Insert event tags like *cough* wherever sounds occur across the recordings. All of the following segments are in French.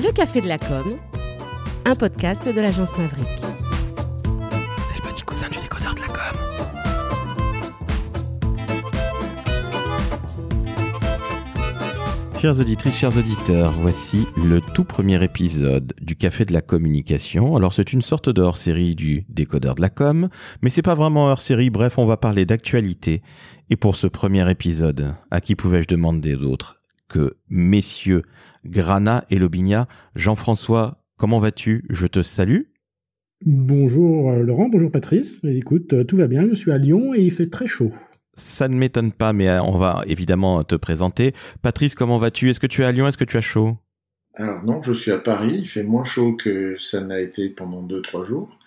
Le Café de la Com, un podcast de l'agence Maverick. C'est le petit cousin du décodeur de la com. Chères auditrices, chers auditeurs, voici le tout premier épisode du Café de la Communication. Alors c'est une sorte de hors-série du décodeur de la com, mais c'est pas vraiment hors-série, bref, on va parler d'actualité. Et pour ce premier épisode, à qui pouvais-je demander d'autre que messieurs Grana et Lobinia. Jean-François, comment vas-tu? Je te salue. Bonjour euh, Laurent, bonjour Patrice. Écoute, euh, tout va bien, je suis à Lyon et il fait très chaud. Ça ne m'étonne pas, mais euh, on va évidemment te présenter. Patrice, comment vas-tu? Est-ce que tu es à Lyon? Est-ce que tu as chaud? Alors non, je suis à Paris. Il fait moins chaud que ça n'a été pendant 2-3 jours.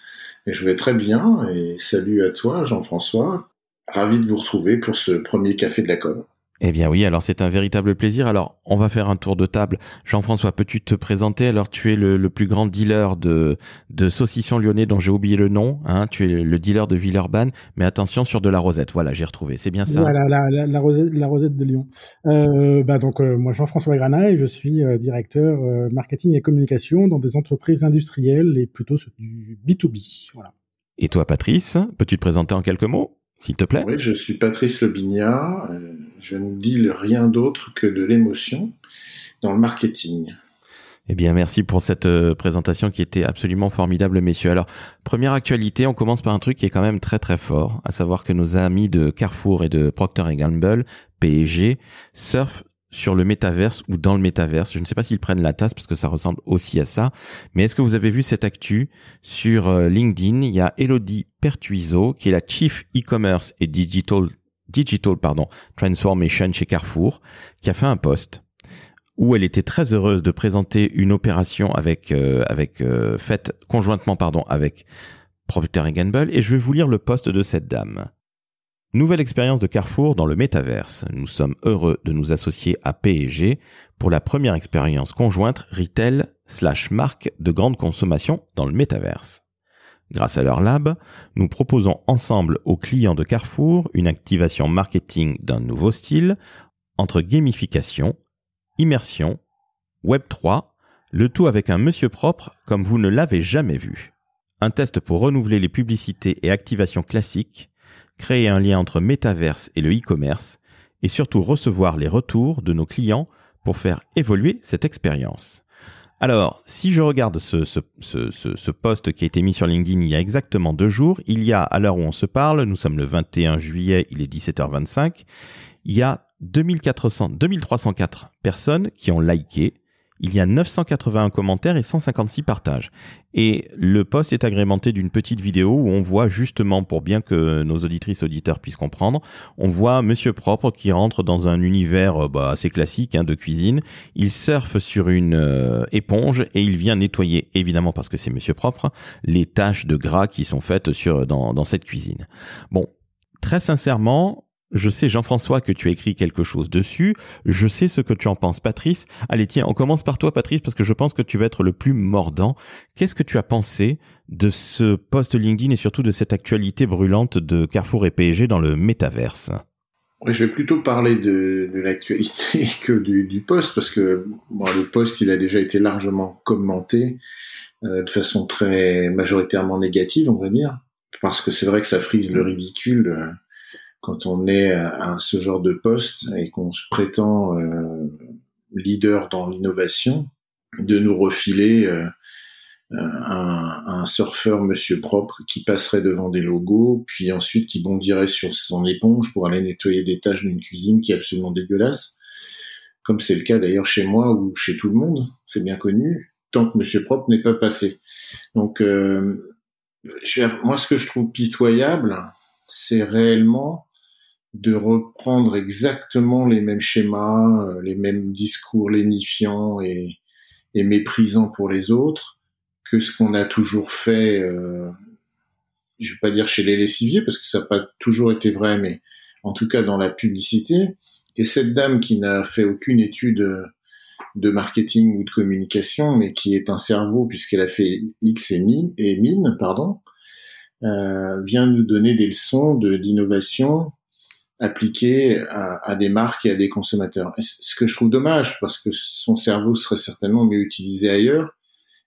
Mais je vais très bien et salut à toi Jean-François. Ravi de vous retrouver pour ce premier café de la com. Eh bien oui, alors c'est un véritable plaisir. Alors on va faire un tour de table. Jean-François, peux-tu te présenter? Alors tu es le, plus grand dealer de, de saucissons lyonnais dont j'ai oublié le nom. Hein tu es le dealer de Villeurbanne, mais attention sur de la rosette. Voilà, j'ai retrouvé. C'est bien ça? Voilà, la, la, rosette, la rosette de Lyon. Euh, bah donc euh, moi Jean-François Granat et je suis euh, directeur marketing et communication dans des entreprises industrielles et plutôt du B2B. Voilà. Et toi Patrice, peux-tu te présenter en quelques mots? S'il te plaît Oui, je suis Patrice Lebignat. Euh, je ne dis rien d'autre que de l'émotion dans le marketing. Eh bien, merci pour cette euh, présentation qui était absolument formidable, messieurs. Alors, première actualité, on commence par un truc qui est quand même très très fort, à savoir que nos amis de Carrefour et de Procter Gamble, PSG, surfent sur le métaverse ou dans le métaverse. Je ne sais pas s'ils prennent la tasse parce que ça ressemble aussi à ça. Mais est-ce que vous avez vu cette actu sur euh, LinkedIn? Il y a Elodie Pertuiso qui est la Chief E-commerce et Digital Digital pardon Transformation chez Carrefour qui a fait un post où elle était très heureuse de présenter une opération avec euh, avec euh, faite conjointement pardon avec Procter Gamble et je vais vous lire le post de cette dame. Nouvelle expérience de Carrefour dans le métaverse. Nous sommes heureux de nous associer à P&G pour la première expérience conjointe retail slash marque de grande consommation dans le métaverse. Grâce à leur lab, nous proposons ensemble aux clients de Carrefour une activation marketing d'un nouveau style entre gamification, immersion, Web3, le tout avec un monsieur propre comme vous ne l'avez jamais vu. Un test pour renouveler les publicités et activations classiques créer un lien entre métaverse et le e-commerce, et surtout recevoir les retours de nos clients pour faire évoluer cette expérience. Alors, si je regarde ce, ce, ce, post qui a été mis sur LinkedIn il y a exactement deux jours, il y a, à l'heure où on se parle, nous sommes le 21 juillet, il est 17h25, il y a 2400, 2304 personnes qui ont liké, il y a 981 commentaires et 156 partages. Et le post est agrémenté d'une petite vidéo où on voit justement, pour bien que nos auditrices auditeurs puissent comprendre, on voit Monsieur Propre qui rentre dans un univers euh, bah, assez classique hein, de cuisine. Il surfe sur une euh, éponge et il vient nettoyer, évidemment parce que c'est Monsieur Propre, les taches de gras qui sont faites sur dans, dans cette cuisine. Bon, très sincèrement, je sais, Jean-François, que tu as écrit quelque chose dessus. Je sais ce que tu en penses, Patrice. Allez, tiens, on commence par toi, Patrice, parce que je pense que tu vas être le plus mordant. Qu'est-ce que tu as pensé de ce post LinkedIn et surtout de cette actualité brûlante de Carrefour et PSG dans le métaverse? Je vais plutôt parler de, l'actualité *laughs* que du, post, parce que le post, il a déjà été largement commenté euh, de façon très majoritairement négative, on va dire, parce que c'est vrai que ça frise le ridicule. Euh, quand on est à ce genre de poste et qu'on se prétend euh, leader dans l'innovation, de nous refiler euh, un, un, surfeur monsieur propre qui passerait devant des logos, puis ensuite qui bondirait sur son éponge pour aller nettoyer des tâches d'une cuisine qui est absolument dégueulasse, comme c'est le cas d'ailleurs chez moi ou chez tout le monde, c'est bien connu, tant que monsieur propre n'est pas passé. Donc, euh, moi, ce que je trouve pitoyable, c'est réellement de reprendre exactement les mêmes schémas, euh, les mêmes discours lénifiants et, méprisants pour les autres que ce qu'on a toujours fait, euh, je vais pas dire chez les lessiviers parce que ça n'a pas toujours été vrai, mais en tout cas dans la publicité. Et cette dame qui n'a fait aucune étude de marketing ou de communication, mais qui est un cerveau puisqu'elle a fait X et, et mine, pardon, euh, vient nous donner des leçons d'innovation appliqué à, des marques et à des consommateurs. ce que je trouve dommage, parce que son cerveau serait certainement mieux utilisé ailleurs.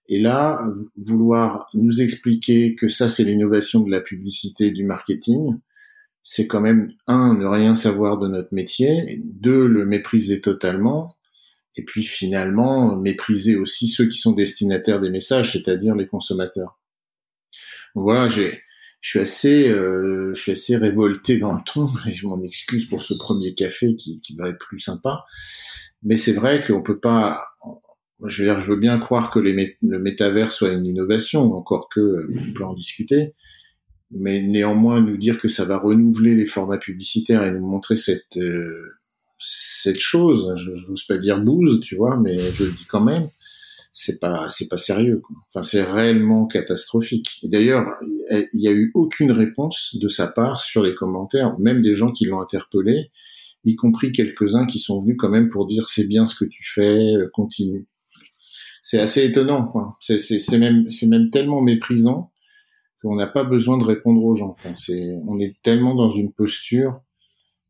Et là, vouloir nous expliquer que ça, c'est l'innovation de la publicité, du marketing, c'est quand même, un, ne rien savoir de notre métier, deux, le mépriser totalement, et puis finalement, mépriser aussi ceux qui sont destinataires des messages, c'est-à-dire les consommateurs. voilà, j'ai, je suis assez, euh, je suis assez révolté dans le ton. Et *laughs* je m'en excuse pour ce premier café qui, qui devrait être plus sympa. Mais c'est vrai qu'on peut pas. Je veux dire, je veux bien croire que le métavers soit une innovation, encore que euh, on peut en discuter. Mais néanmoins, nous dire que ça va renouveler les formats publicitaires et nous montrer cette euh, cette chose, je n'ose pas dire bouse, tu vois, mais je le dis quand même c'est pas c'est pas sérieux quoi. Enfin c'est réellement catastrophique. Et d'ailleurs, il y a eu aucune réponse de sa part sur les commentaires, même des gens qui l'ont interpellé, y compris quelques-uns qui sont venus quand même pour dire c'est bien ce que tu fais, euh, continue. C'est assez étonnant. C'est c'est même c'est même tellement méprisant qu'on n'a pas besoin de répondre aux gens. c'est on est tellement dans une posture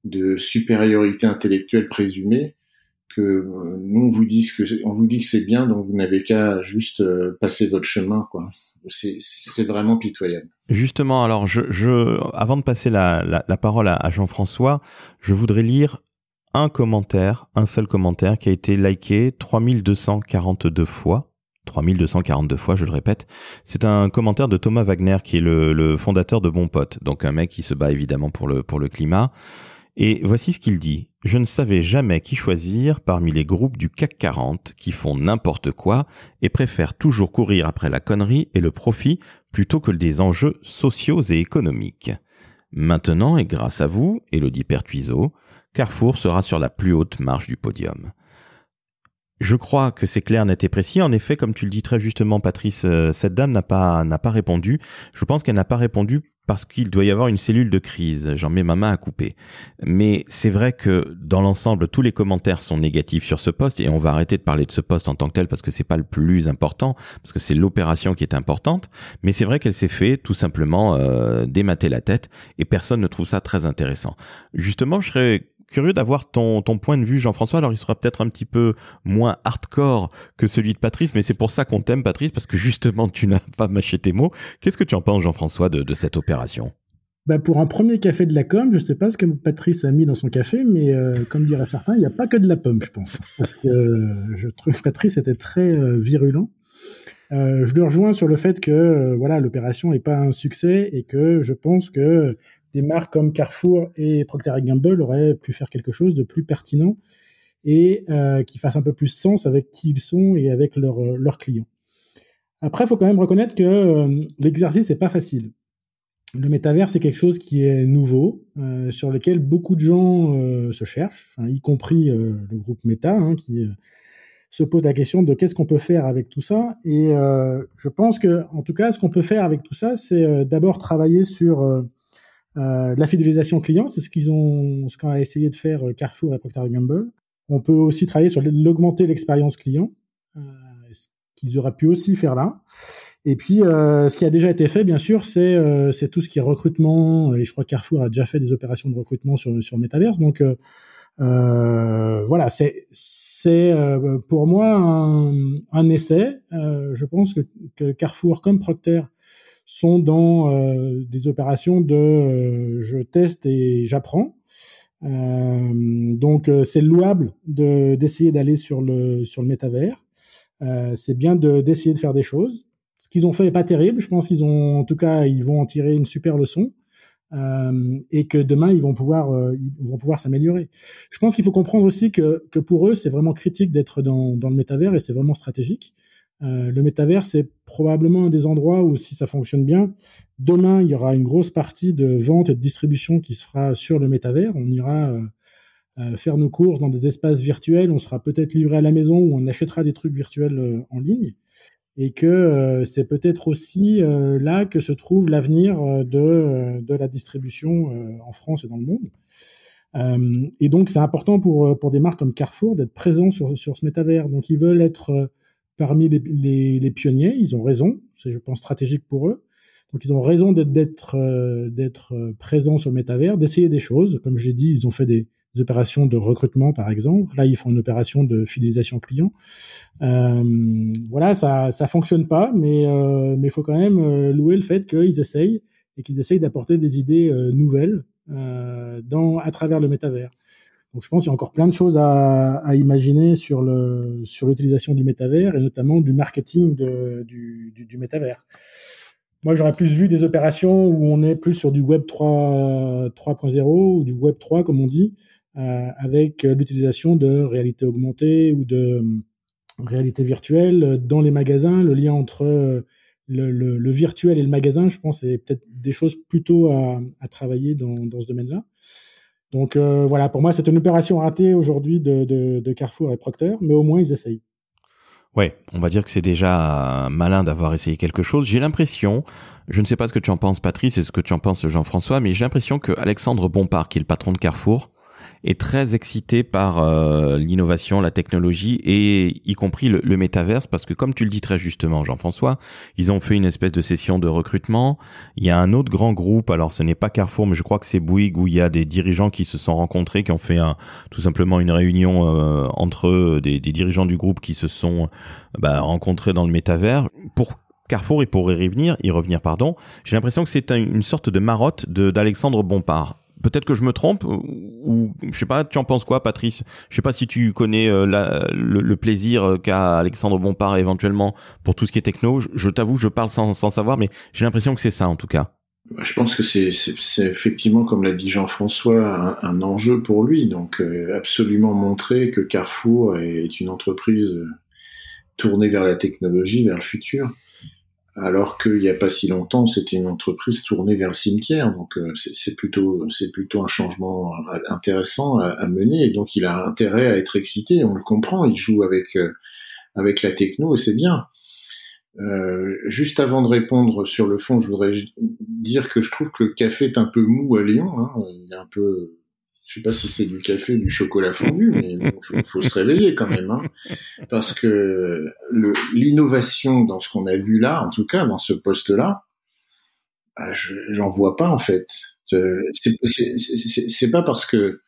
de supériorité intellectuelle présumée que euh, nous on vous dit que on vous dit que c'est bien, donc vous n'avez qu'à juste euh, passer votre chemin, quoi. C'est vraiment pitoyable. Justement, alors je, je avant de passer la, la, parole à, Jean-François, je voudrais lire un commentaire, un seul commentaire qui a été liké 3242 fois. 3242 fois, je le répète. C'est un commentaire de Thomas Wagner, qui est le, le, fondateur de Bon Pote, donc un mec qui se bat évidemment pour le, pour le climat. Et voici ce qu'il dit. Je ne savais jamais qui choisir parmi les groupes du CAC 40 qui font n'importe quoi et préfèrent toujours courir après la connerie et le profit plutôt que des enjeux sociaux et économiques. Maintenant, et grâce à vous, Elodie Pertuiseau, Carrefour sera sur la plus haute marche du podium. Je crois que c'est clair, net et précis. En effet, comme tu le dis très justement, Patrice, euh, cette dame n'a pas, n'a pas répondu. Je pense qu'elle n'a pas répondu parce qu'il doit y avoir une cellule de crise. J'en mets ma main à couper. Mais c'est vrai que dans l'ensemble, tous les commentaires sont négatifs sur ce poste et on va arrêter de parler de ce poste en tant que tel parce que c'est pas le plus important, parce que c'est l'opération qui est importante. Mais c'est vrai qu'elle s'est fait tout simplement euh, démater la tête et personne ne trouve ça très intéressant. Justement, je serais curieux d'avoir ton, point de vue, Jean-François. Alors, il sera peut-être un petit peu moins hardcore que celui de Patrice, mais c'est pour ça qu'on t'aime, Patrice, parce que justement, tu n'as pas mâché tes mots. Qu'est-ce que tu en penses, Jean-François, de, cette opération? Bah pour un premier café de la com, je sais pas ce que Patrice a mis dans son café, mais euh, comme diraient certains, il n'y a pas que de la pomme, je pense. Parce que euh, je trouve que Patrice était très euh, virulent. je le rejoins sur le fait que voilà l'opération n'est pas un succès et que je pense que des marques comme Carrefour et Procter Gamble auraient pu faire quelque chose de plus pertinent et euh, qui fasse un peu plus sens avec qui ils sont et avec euh, leurs clients. Après, il faut quand même reconnaître que euh, l'exercice n'est pas facile. Le métavers, c'est quelque chose qui est nouveau, sur lequel beaucoup de gens se cherchent, y compris le groupe Meta, hein, qui se pose la question de qu'est-ce qu'on peut faire avec tout ça. Et je pense que, en tout cas, ce qu'on peut faire avec tout ça, c'est d'abord travailler sur euh, la fidélisation client, c'est ce qu'ils ont, ce qu'a essayé de faire euh, Carrefour et Procter Gamble. On peut aussi travailler sur l'augmenter l'expérience client, euh, ce qu'ils auraient pu aussi faire là. Et puis, euh, ce qui a déjà été fait, bien sûr, c'est euh, c'est tout ce qui est recrutement. Et je crois que Carrefour a déjà fait des opérations de recrutement sur sur Metaverse. Donc voilà, c'est c'est pour moi un, un essai. je pense que, que Carrefour comme Procter sont dans euh, des opérations de euh, je teste et j'apprends. Euh, donc c'est louable de d'essayer d'aller sur le sur le métavers. c'est bien de d'essayer de faire des choses. Ce qu'ils ont fait est pas terrible. Je pense qu'ils ont en tout cas ils vont en tirer une super leçon. Et que demain ils vont pouvoir ils vont pouvoir s'améliorer. Je pense qu'il faut comprendre aussi que que pour eux c'est vraiment critique d'être dans dans le métavers et c'est vraiment stratégique. Euh, le métavers, c'est probablement un des endroits où, si ça fonctionne bien, demain, il y aura une grosse partie de vente et de distribution qui se fera sur le métavers. On ira euh, euh, faire nos courses dans des espaces virtuels, on sera peut-être livré à la maison ou on achètera des trucs virtuels en ligne. Et que c'est peut-être aussi là que se trouve l'avenir de, de la distribution en France et dans le monde. et donc, c'est important pour, pour des marques comme Carrefour d'être présents sur, sur ce métavers. Donc, ils veulent être parmi les, pionniers. Ils ont raison, c'est je pense stratégique pour eux. Donc ils ont raison d'être euh, euh, présents sur le métavers, d'essayer des choses. Comme j'ai dit, ils ont fait des, opérations de recrutement, par exemple. Là, ils font une opération de fidélisation client. Euh, voilà, ça ça fonctionne pas, mais il faut quand même louer le fait qu'ils essayent et qu'ils essayent d'apporter des idées nouvelles à travers le métavers. Donc je pense qu'il y a encore plein de choses à, imaginer sur le sur l'utilisation du métavers et notamment du marketing du, du, métavers. Moi, j'aurais plus vu des opérations où on est plus sur du Web 3.0 ou du Web 3, comme on dit, euh, avec l'utilisation de réalité augmentée ou de euh, réalité virtuelle dans les magasins. Le lien entre euh, le, virtuel et le magasin, je pense, c'est peut-être des choses plutôt à, travailler dans ce domaine-là. Donc euh, voilà, pour moi, c'est une opération ratée aujourd'hui de, Carrefour et Procter, mais au moins ils essayent. Ouais, on va dire que c'est déjà malin d'avoir essayé quelque chose. J'ai l'impression, je ne sais pas ce que tu en penses Patrice et ce que tu en penses Jean-François, mais j'ai l'impression que Alexandre Bompard, qui est le patron de Carrefour, est très excité par euh, l'innovation, la technologie et y compris le, le métaverse parce que comme tu le dis très justement Jean-François, ils ont fait une espèce de session de recrutement. Il y a un autre grand groupe, alors ce n'est pas Carrefour mais je crois que c'est Bouygues où il y a des dirigeants qui se sont rencontrés, qui ont fait tout simplement une réunion euh, entre eux, des, des, dirigeants du groupe qui se sont bah, rencontrés dans le métavers pour Carrefour et pour y revenir, y revenir pardon, j'ai l'impression que c'est une sorte de marotte d'Alexandre Bompard peut-être que je me trompe ou je sais pas tu en penses quoi Patrice? Je sais pas si tu connais euh, le, plaisir qu'a Alexandre Bompard éventuellement pour tout ce qui est techno. Je, t'avoue je parle sans, savoir mais j'ai l'impression que c'est ça en tout cas. Je pense que c'est effectivement, comme l'a dit Jean-François, un, un, enjeu pour lui. Donc, euh, absolument montrer que Carrefour est une entreprise euh, tournée vers la technologie, vers le futur alors qu'il n'y a pas si longtemps, c'était une entreprise tournée vers le cimetière. Donc euh, c'est plutôt c'est plutôt un changement intéressant à, mener. Et donc il a intérêt à être excité. On le comprend. Il joue avec euh, avec la techno et c'est bien. Euh, juste avant de répondre sur le fond, je voudrais dire que je trouve que le café est un peu mou à Lyon. Hein. Il est un peu je sais pas si c'est du café ou du chocolat fondu, mais il faut, se réveiller quand même, hein, parce que l'innovation dans ce qu'on a vu là, en tout cas dans ce poste-là, bah, j'en vois pas en fait. C'est pas parce que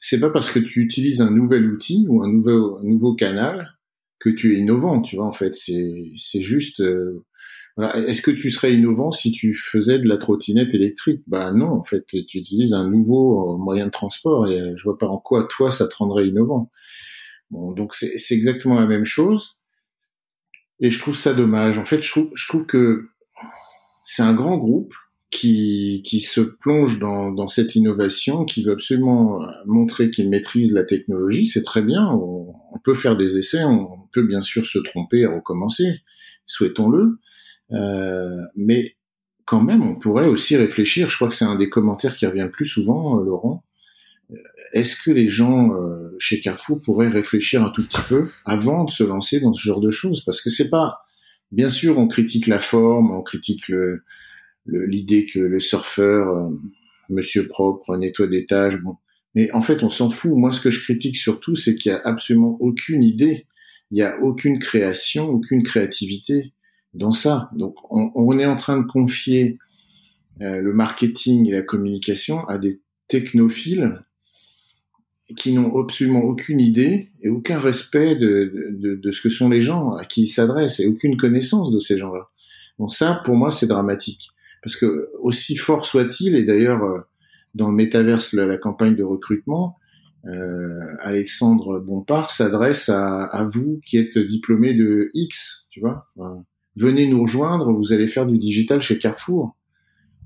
c'est pas parce que tu utilises un nouvel outil ou un nouveau un nouveau canal que tu es innovant, tu vois. En fait, c'est c'est juste euh, est-ce que tu serais innovant si tu faisais de la trottinette électrique? Ben non, en fait, tu utilises un nouveau euh, moyen de transport et euh, je vois pas en quoi toi ça te rendrait innovant. Bon, donc c'est exactement la même chose et je trouve ça dommage. En fait, je trouve, je trouve que c'est un grand groupe qui, qui se plonge dans, dans cette innovation, qui veut absolument montrer qu'il maîtrise la technologie. C'est très bien, on, peut faire des essais, on peut bien sûr se tromper et recommencer, souhaitons-le. Euh, mais quand même, on pourrait aussi réfléchir. Je crois que c'est un des commentaires qui revient le plus souvent, euh, Laurent. Euh, est-ce que les gens chez Carrefour pourraient réfléchir un tout petit peu avant de se lancer dans ce genre de choses? Parce que c'est pas, bien sûr, on critique la forme, on critique le l'idée que le surfeur, Monsieur propre, nettoie des tâches, bon. Mais en fait, on s'en fout. Moi, ce que je critique surtout, c'est qu'il y a absolument aucune idée, il y a aucune création, aucune créativité dans ça. Donc on, on, est en train de confier euh, le marketing et la communication à des technophiles qui n'ont absolument aucune idée et aucun respect de, de, de, ce que sont les gens à qui ils s'adressent et aucune connaissance de ces gens-là. Donc ça, pour moi, c'est dramatique. Parce que aussi fort soit-il, et d'ailleurs euh, dans le métaverse, la, la campagne de recrutement, euh, Alexandre Bompard s'adresse à, à, vous qui êtes diplômé de X, tu vois. Venez nous rejoindre, vous allez faire du digital chez Carrefour.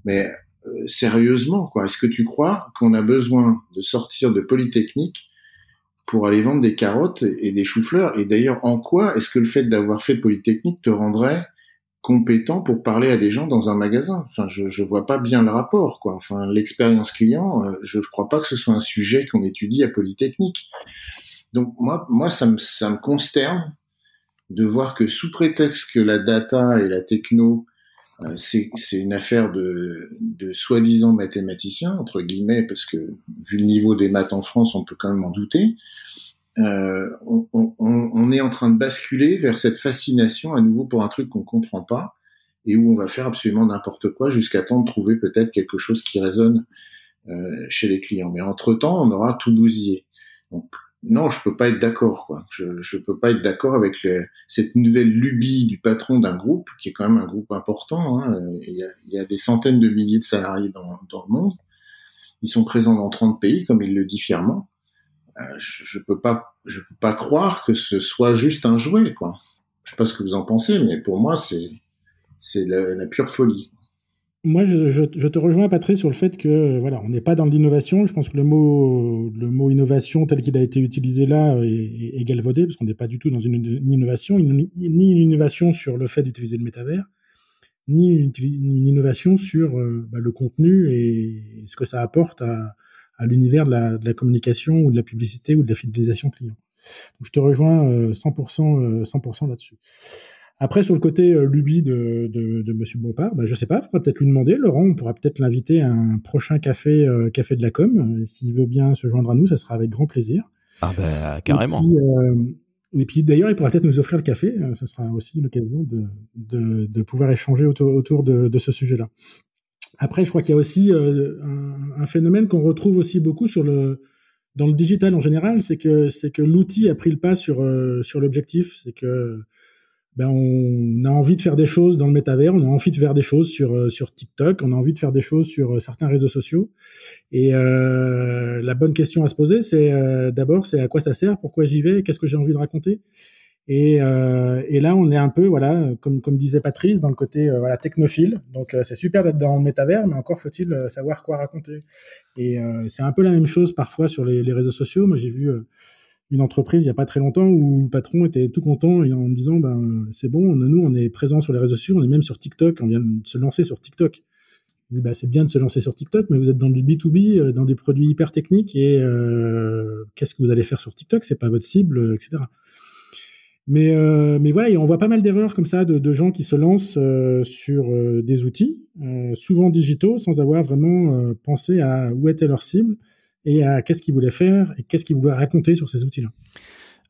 Mais euh, sérieusement, quoi, est-ce que tu crois qu'on a besoin de sortir de Polytechnique pour aller vendre des carottes et des choux-fleurs Et d'ailleurs, en quoi est-ce que le fait d'avoir fait Polytechnique te rendrait compétent pour parler à des gens dans un magasin? Enfin, je, je vois pas bien le rapport, quoi. Enfin, l'expérience client, euh, je ne crois pas que ce soit un sujet qu'on étudie à Polytechnique. Donc moi, moi, ça me, ça me consterne de voir que sous prétexte que la data et la techno, euh, c'est une affaire de, soi-disant mathématiciens, entre guillemets, parce que vu le niveau des maths en France, on peut quand même en douter, euh, on, est en train de basculer vers cette fascination à nouveau pour un truc qu'on comprend pas et où on va faire absolument n'importe quoi jusqu'à temps de trouver peut-être quelque chose qui résonne euh, chez les clients. Mais entre-temps, on aura tout bousillé. Donc, non, je peux pas être d'accord. Quoi. Je, je peux pas être d'accord avec cette nouvelle lubie du patron d'un groupe, qui est quand même un groupe important. Hein. Il, y a, y a, des centaines de milliers de salariés dans, dans, le monde. Ils sont présents dans 30 pays, comme il le dit fièrement. Euh, je, je peux pas, je peux pas croire que ce soit juste un jouet. Quoi. Je sais pas ce que vous en pensez, mais pour moi, c'est c'est la, la, pure folie. Moi, je, je, je, te rejoins, Patrice, sur le fait que voilà, on n'est pas dans l'innovation. Je pense que le mot, le mot innovation tel qu'il a été utilisé là est, est galvaudé, parce qu'on n'est pas du tout dans une, innovation, ni une innovation sur le fait d'utiliser le métavers, ni une, une innovation sur euh, bah, le contenu et ce que ça apporte à, à l'univers de la, de la, communication ou de la publicité ou de la fidélisation client. Donc, je te rejoins 100%, euh, 100% euh, là-dessus. Après, sur le côté euh, lubie de, de, de Monsieur Bompard, bah, je sais pas, il faudra peut-être lui demander. Laurent, on pourra peut-être l'inviter à un prochain café, euh, café de la com. Euh, s'il veut bien se joindre à nous, ça sera avec grand plaisir. Ah ben carrément. Et puis, d'ailleurs, il pourra peut-être nous offrir le café. ça sera aussi l'occasion de, de, de, pouvoir échanger autour, autour de, ce sujet-là. Après, je crois qu'il y a aussi un, un, phénomène qu'on retrouve aussi beaucoup sur le dans le digital en général, c'est que c'est que l'outil a pris le pas sur sur l'objectif. C'est que ben on a envie de faire des choses dans le métavers, on a envie de faire des choses sur euh, sur TikTok, on a envie de faire des choses sur euh, certains réseaux sociaux. Et euh, la bonne question à se poser, c'est euh, d'abord, c'est à quoi ça sert, pourquoi j'y vais, qu'est-ce que j'ai envie de raconter? Et, et, là, on est un peu, voilà, comme comme disait Patrice, dans le côté voilà technophile. Donc c'est super d'être dans le métavers, mais encore faut-il savoir quoi raconter. Et c'est un peu la même chose parfois sur les, les réseaux sociaux. Moi, j'ai vu une entreprise il y a pas très longtemps où le patron était tout content et en me disant ben c'est bon, nous on est présent sur les réseaux sociaux, on est même sur TikTok, on vient de se lancer sur TikTok. Ben, c'est bien de se lancer sur TikTok, mais vous êtes dans du B2B, euh, dans des produits hyper techniques et euh, qu'est-ce que vous allez faire sur TikTok? C'est pas votre cible, euh, etc. Mais, voilà, on voit pas mal d'erreurs comme ça de, gens qui se lancent sur des outils, souvent digitaux, sans avoir vraiment pensé à où était leur cible et à qu'est-ce qu'il voulait faire et qu'est-ce qu'il voulait raconter sur ces outils-là?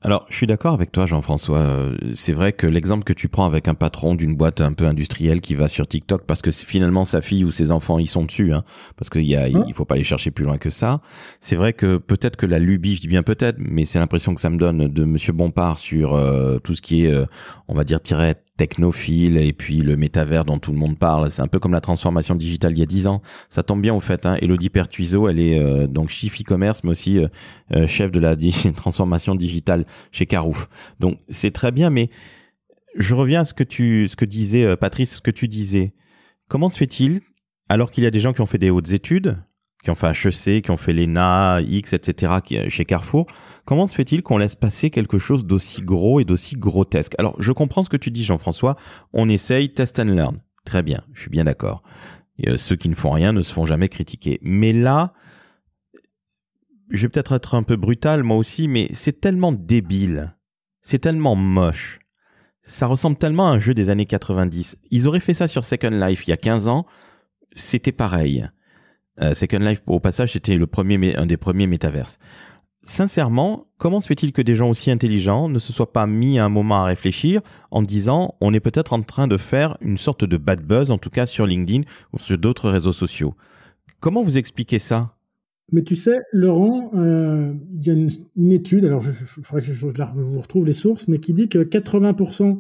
Alors, je suis d'accord avec toi, Jean-François. Euh, c'est vrai que l'exemple que tu prends avec un patron d'une boîte un peu industrielle qui va sur TikTok parce que finalement sa fille ou ses enfants ils sont dessus, hein, parce qu'il y a, il faut pas aller chercher plus loin que ça. C'est vrai que peut-être que la lubie, je dis bien peut-être, mais c'est l'impression que ça me donne de Monsieur Bompard sur euh, tout ce qui est, euh, on va dire, tiré technophile et puis le métavers dont tout le monde parle. C'est un peu comme la transformation digitale il y a dix ans. Ça tombe bien au fait. Hein. Elodie Pertuiseau, elle est euh, donc chief e-commerce, mais aussi euh, euh, chef de la *laughs* transformation digitale chez Carouf. Donc c'est très bien, mais je reviens à ce que tu, ce que disait Patrice, ce que tu disais. Comment se fait-il, alors qu'il y a des gens qui ont fait des hautes études, qui ont fait HEC, qui ont fait l'ENA, X, etc., qui, chez Carrefour, comment se fait-il qu'on laisse passer quelque chose d'aussi gros et d'aussi grotesque? Alors, je comprends ce que tu dis, Jean-François. On essaye, test and learn. Très bien, je suis bien d'accord. Euh, ceux qui ne font rien ne se font jamais critiquer. Mais là, je vais peut-être être un peu brutal, moi aussi, mais c'est tellement débile. C'est tellement moche. Ça ressemble tellement à un jeu des années 90. Ils auraient fait ça sur Second Life il y a 15 ans. C'était pareil. Euh, Second Life, au passage, c'était le premier, un des premiers métaverses. Sincèrement, comment se fait-il que des gens aussi intelligents ne se soient pas mis un moment à réfléchir en disant on est peut-être en train de faire une sorte de bad buzz, en tout cas sur LinkedIn ou sur d'autres réseaux sociaux Comment vous expliquez ça? Mais tu sais, Laurent, euh, il y a une, étude, alors je, je, vous retrouve les sources, mais qui dit que 80%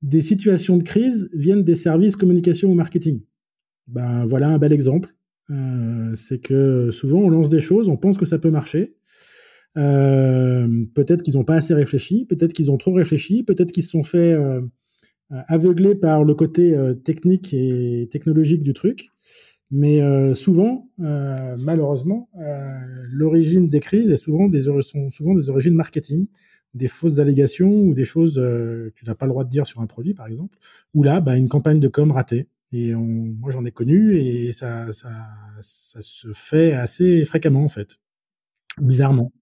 des situations de crise viennent des services communication ou marketing. Ben voilà un bel exemple. Euh, c'est que souvent on lance des choses, on pense que ça peut marcher. Euh, peut-être qu'ils n'ont pas assez réfléchi, peut-être qu'ils ont trop réfléchi, peut-être qu'ils se sont fait euh, aveugler par le côté technique et technologique du truc. Mais souvent, malheureusement, l'origine des crises est souvent des, sont souvent des origines marketing, des fausses allégations ou des choses que tu n'as pas le droit de dire sur un produit, par exemple, ou là, bah, une campagne de com ratée. Et moi, j'en ai connu et ça, ça, ça se fait assez fréquemment, en fait. Bizarrement.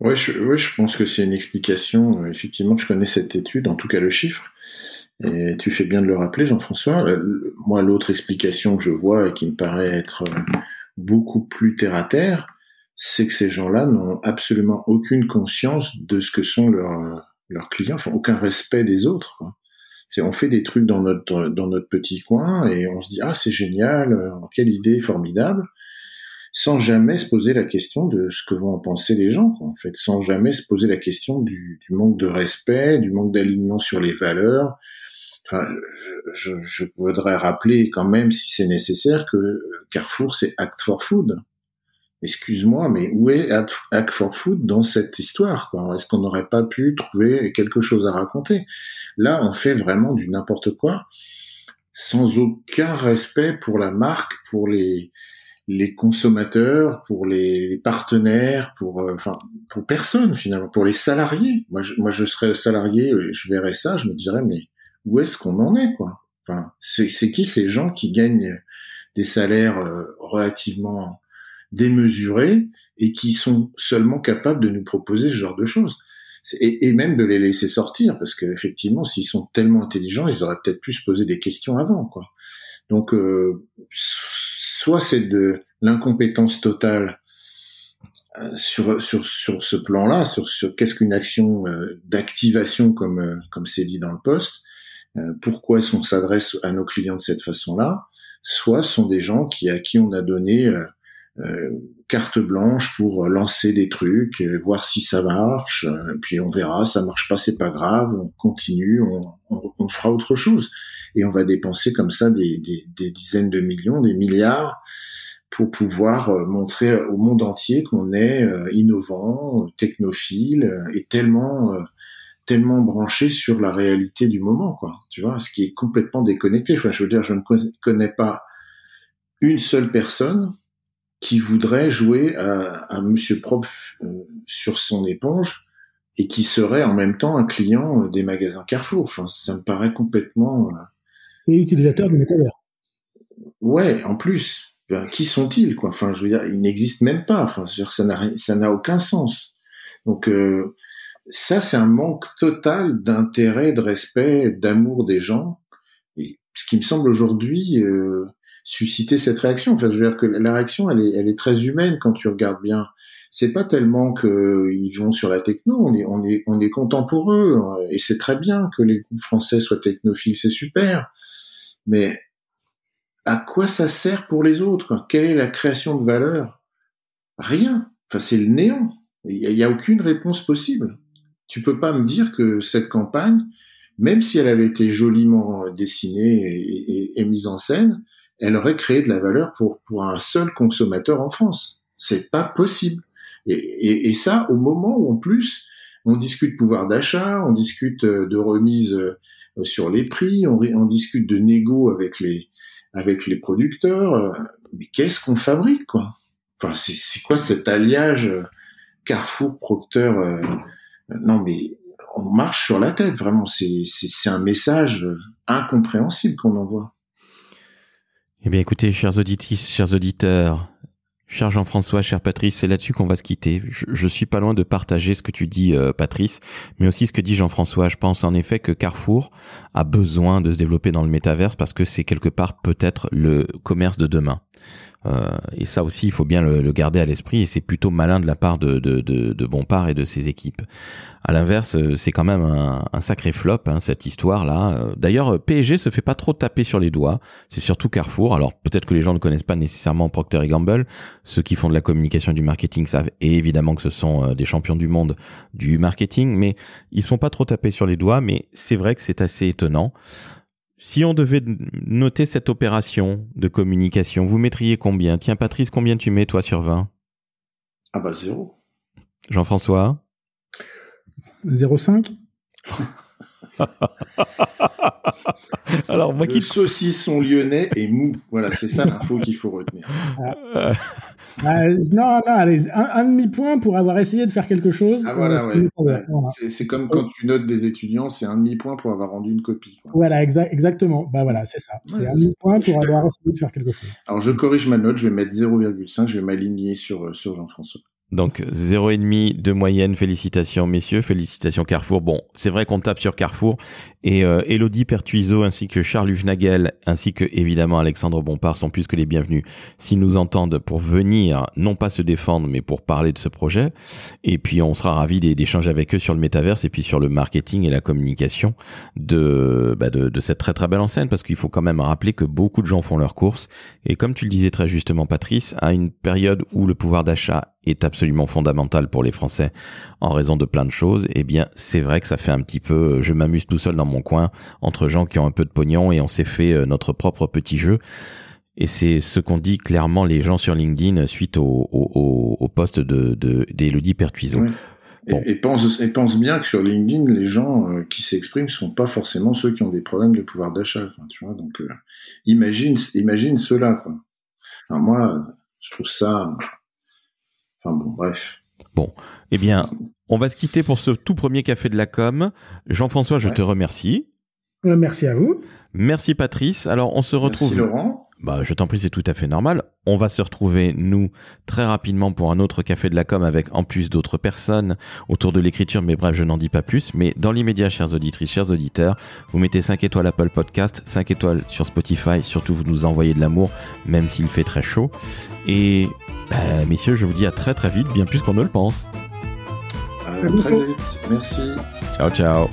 Oui, je, ouais, je pense que c'est une explication. Euh, effectivement, je connais cette étude, en tout cas le chiffre. Et tu fais bien de le rappeler, Jean-François. Euh, moi, l'autre explication que je vois et qui me paraît être euh, beaucoup plus terre à terre, c'est que ces gens-là n'ont absolument aucune conscience de ce que sont leurs, leurs clients, enfin, aucun respect des autres. C'est on fait des trucs dans notre dans notre petit coin et on se dit ah c'est génial, quelle idée formidable, sans jamais se poser la question de ce que vont en penser les gens, en fait, sans jamais se poser la question du, du manque de respect, du manque d'alignement sur les valeurs. Enfin, je, je, je, voudrais rappeler quand même, si c'est nécessaire, que Carrefour c'est Act for Food. Excuse-moi, mais où est Hack for Food dans cette histoire Est-ce qu'on n'aurait pas pu trouver quelque chose à raconter? Là, on fait vraiment du n'importe quoi, sans aucun respect pour la marque, pour les les consommateurs, pour les, partenaires, pour euh, enfin pour personne finalement, pour les salariés. Moi, je, moi, je serais salarié, je verrais ça, je me dirais mais où est-ce qu'on en est quoi? Enfin, c'est qui ces gens qui gagnent des salaires euh, relativement démesurés et qui sont seulement capables de nous proposer ce genre de choses? Et, même de les laisser sortir, parce qu'effectivement, s'ils sont tellement intelligents, ils auraient peut-être pu se poser des questions avant, quoi. Donc, euh, soit c'est de l'incompétence totale euh, sur, sur, sur ce plan-là, sur, sur qu'est-ce qu'une action euh, d'activation, comme comme c'est dit dans le poste, pourquoi est-ce qu'on s'adresse à nos clients de cette façon-là, soit ce sont des gens qui à qui on a donné euh, carte blanche pour lancer des trucs, euh, voir si ça marche, euh, puis on verra, ça marche pas, c'est pas grave, on continue, on, on, fera autre chose. Et on va dépenser comme ça des, des, des, dizaines de millions, des milliards pour pouvoir montrer au monde entier qu'on est innovant, technophile et tellement tellement branché sur la réalité du moment, quoi. Tu vois, ce qui est complètement déconnecté. Enfin, je veux dire, je ne connais pas une seule personne qui voudrait jouer à, à Monsieur Propre euh, sur son éponge et qui serait en même temps un client euh, des magasins Carrefour. Enfin, ça me paraît complètement. Euh, et utilisateur du métavers. Ouais, en plus. Ben, qui sont-ils quoi? Enfin, je veux dire, ils n'existent même pas. Enfin, ça n'a ça n'a aucun sens. Donc ça, c'est un manque total d'intérêt, de respect, d'amour des gens. Et ce qui me semble aujourd'hui susciter cette réaction. Enfin, je veux dire que la réaction, elle est, elle est très humaine quand tu regardes bien. C'est pas tellement qu'ils vont sur la techno, on est, on est, on est content pour eux, et c'est très bien que les groupes français soient technophiles, c'est super. Mais à quoi ça sert pour les autres? Quelle est la création de valeur? Rien. Enfin, c'est le néant. Il n'y a, aucune réponse possible. Tu peux pas me dire que cette campagne, même si elle avait été joliment dessinée et mise en scène, elle aurait créé de la valeur pour, pour un seul consommateur en France. C'est pas possible. Et, et, et, ça, au moment où en plus, on discute pouvoir d'achat, on discute euh, de remise euh, sur les prix, on, discute de négo avec les avec les producteurs. Euh, mais qu'est-ce qu'on fabrique, quoi? Enfin, c'est quoi cet alliage Carrefour, Procter Non, mais on marche sur la tête, vraiment. C'est un message incompréhensible qu'on envoie. Eh bien, écoutez, chers auditrices, chers auditeurs, cher Jean-François, cher Patrice, c'est là-dessus qu'on va se quitter. Je, suis pas loin de partager ce que tu dis, euh, Patrice, mais aussi ce que dit Jean-François. Je pense en effet que Carrefour a besoin de se développer dans le métaverse parce que c'est quelque part peut-être le commerce de demain. Euh, et ça aussi, il faut bien le, garder à l'esprit et c'est plutôt malin de la part de, de, de, de Bompard et de ses équipes. À l'inverse, euh, c'est quand même un, sacré flop hein, cette histoire-là. D'ailleurs, PSG se fait pas trop taper sur les doigts. C'est surtout Carrefour. Alors peut-être que les gens ne connaissent pas nécessairement Procter Gamble. Ceux qui font de la communication du marketing savent évidemment que ce sont des champions du monde du marketing, mais ils sont pas trop tapés sur les doigts. Mais c'est vrai que c'est assez étonnant. Si on devait noter cette opération de communication, vous mettriez combien? Tiens, Patrice, combien tu mets, toi, sur 20 Ah bah zéro. Jean-François? 0,5 *laughs* Alors, moi qui. Le saucisson lyonnais est mou. Voilà, c'est ça l'info qu'il faut retenir. Ah. *laughs* Ah, non, non, allez, un, demi-point pour avoir essayé de faire quelque chose. Ah, voilà, euh, ouais. C'est comme quand tu notes des étudiants, c'est un demi-point pour avoir rendu une copie. Voilà, exactement. Bah voilà, c'est ça. c'est un demi-point pour avoir essayé de faire quelque chose. Alors, je corrige ma note, je vais mettre 0,5, je vais m'aligner sur, euh, sur Jean-François. Donc 0,5 de moyenne, félicitations messieurs, félicitations Carrefour. Bon, c'est vrai qu'on tape sur Carrefour et euh, Elodie Pertuiseau ainsi que Charles Hufnagel ainsi que évidemment Alexandre Bompard sont plus que les bienvenus s'ils nous entendent pour venir non pas se défendre mais pour parler de ce projet. Et puis on sera ravis d'échanger avec eux sur le métaverse et puis sur le marketing et la communication de, bah de, de cette très très belle enseigne parce qu'il faut quand même rappeler que beaucoup de gens font leurs courses et comme tu le disais très justement Patrice, à une période où le pouvoir d'achat est absolument fondamental pour les Français en raison de plein de choses, eh bien c'est vrai que ça fait un petit peu, je m'amuse tout seul dans mon coin entre gens qui ont un peu de pognon et on s'est fait euh, notre propre petit jeu. Et c'est ce qu'ont dit clairement les gens sur LinkedIn suite au, au, au poste de d'Élodie Pertuiseau. Et, pense, et pense bien que sur LinkedIn, les gens euh, qui s'expriment sont pas forcément ceux qui ont des problèmes de pouvoir d'achat. Tu vois, donc euh, imagine, imagine cela. Quoi. Alors moi, je trouve ça bon, bref. Bon, eh bien, on va se quitter pour ce tout premier café de la com. Jean-François, je te remercie. Euh, merci à vous. Merci Patrice. Alors, on se retrouve. Merci Laurent. Bah, je t'en prie, c'est tout à fait normal. On va se retrouver, nous, très rapidement pour un autre café de la com avec en plus d'autres personnes autour de l'écriture, mais bref, je n'en dis pas plus. Mais dans l'immédiat, chers auditrices, chers auditeurs, vous mettez 5 étoiles Apple Podcast, 5 étoiles sur Spotify, surtout vous nous envoyez de l'amour, même s'il fait très chaud. Et, bah, messieurs, je vous dis à très très vite, bien plus qu'on ne le pense. très vite, merci. Ciao, ciao.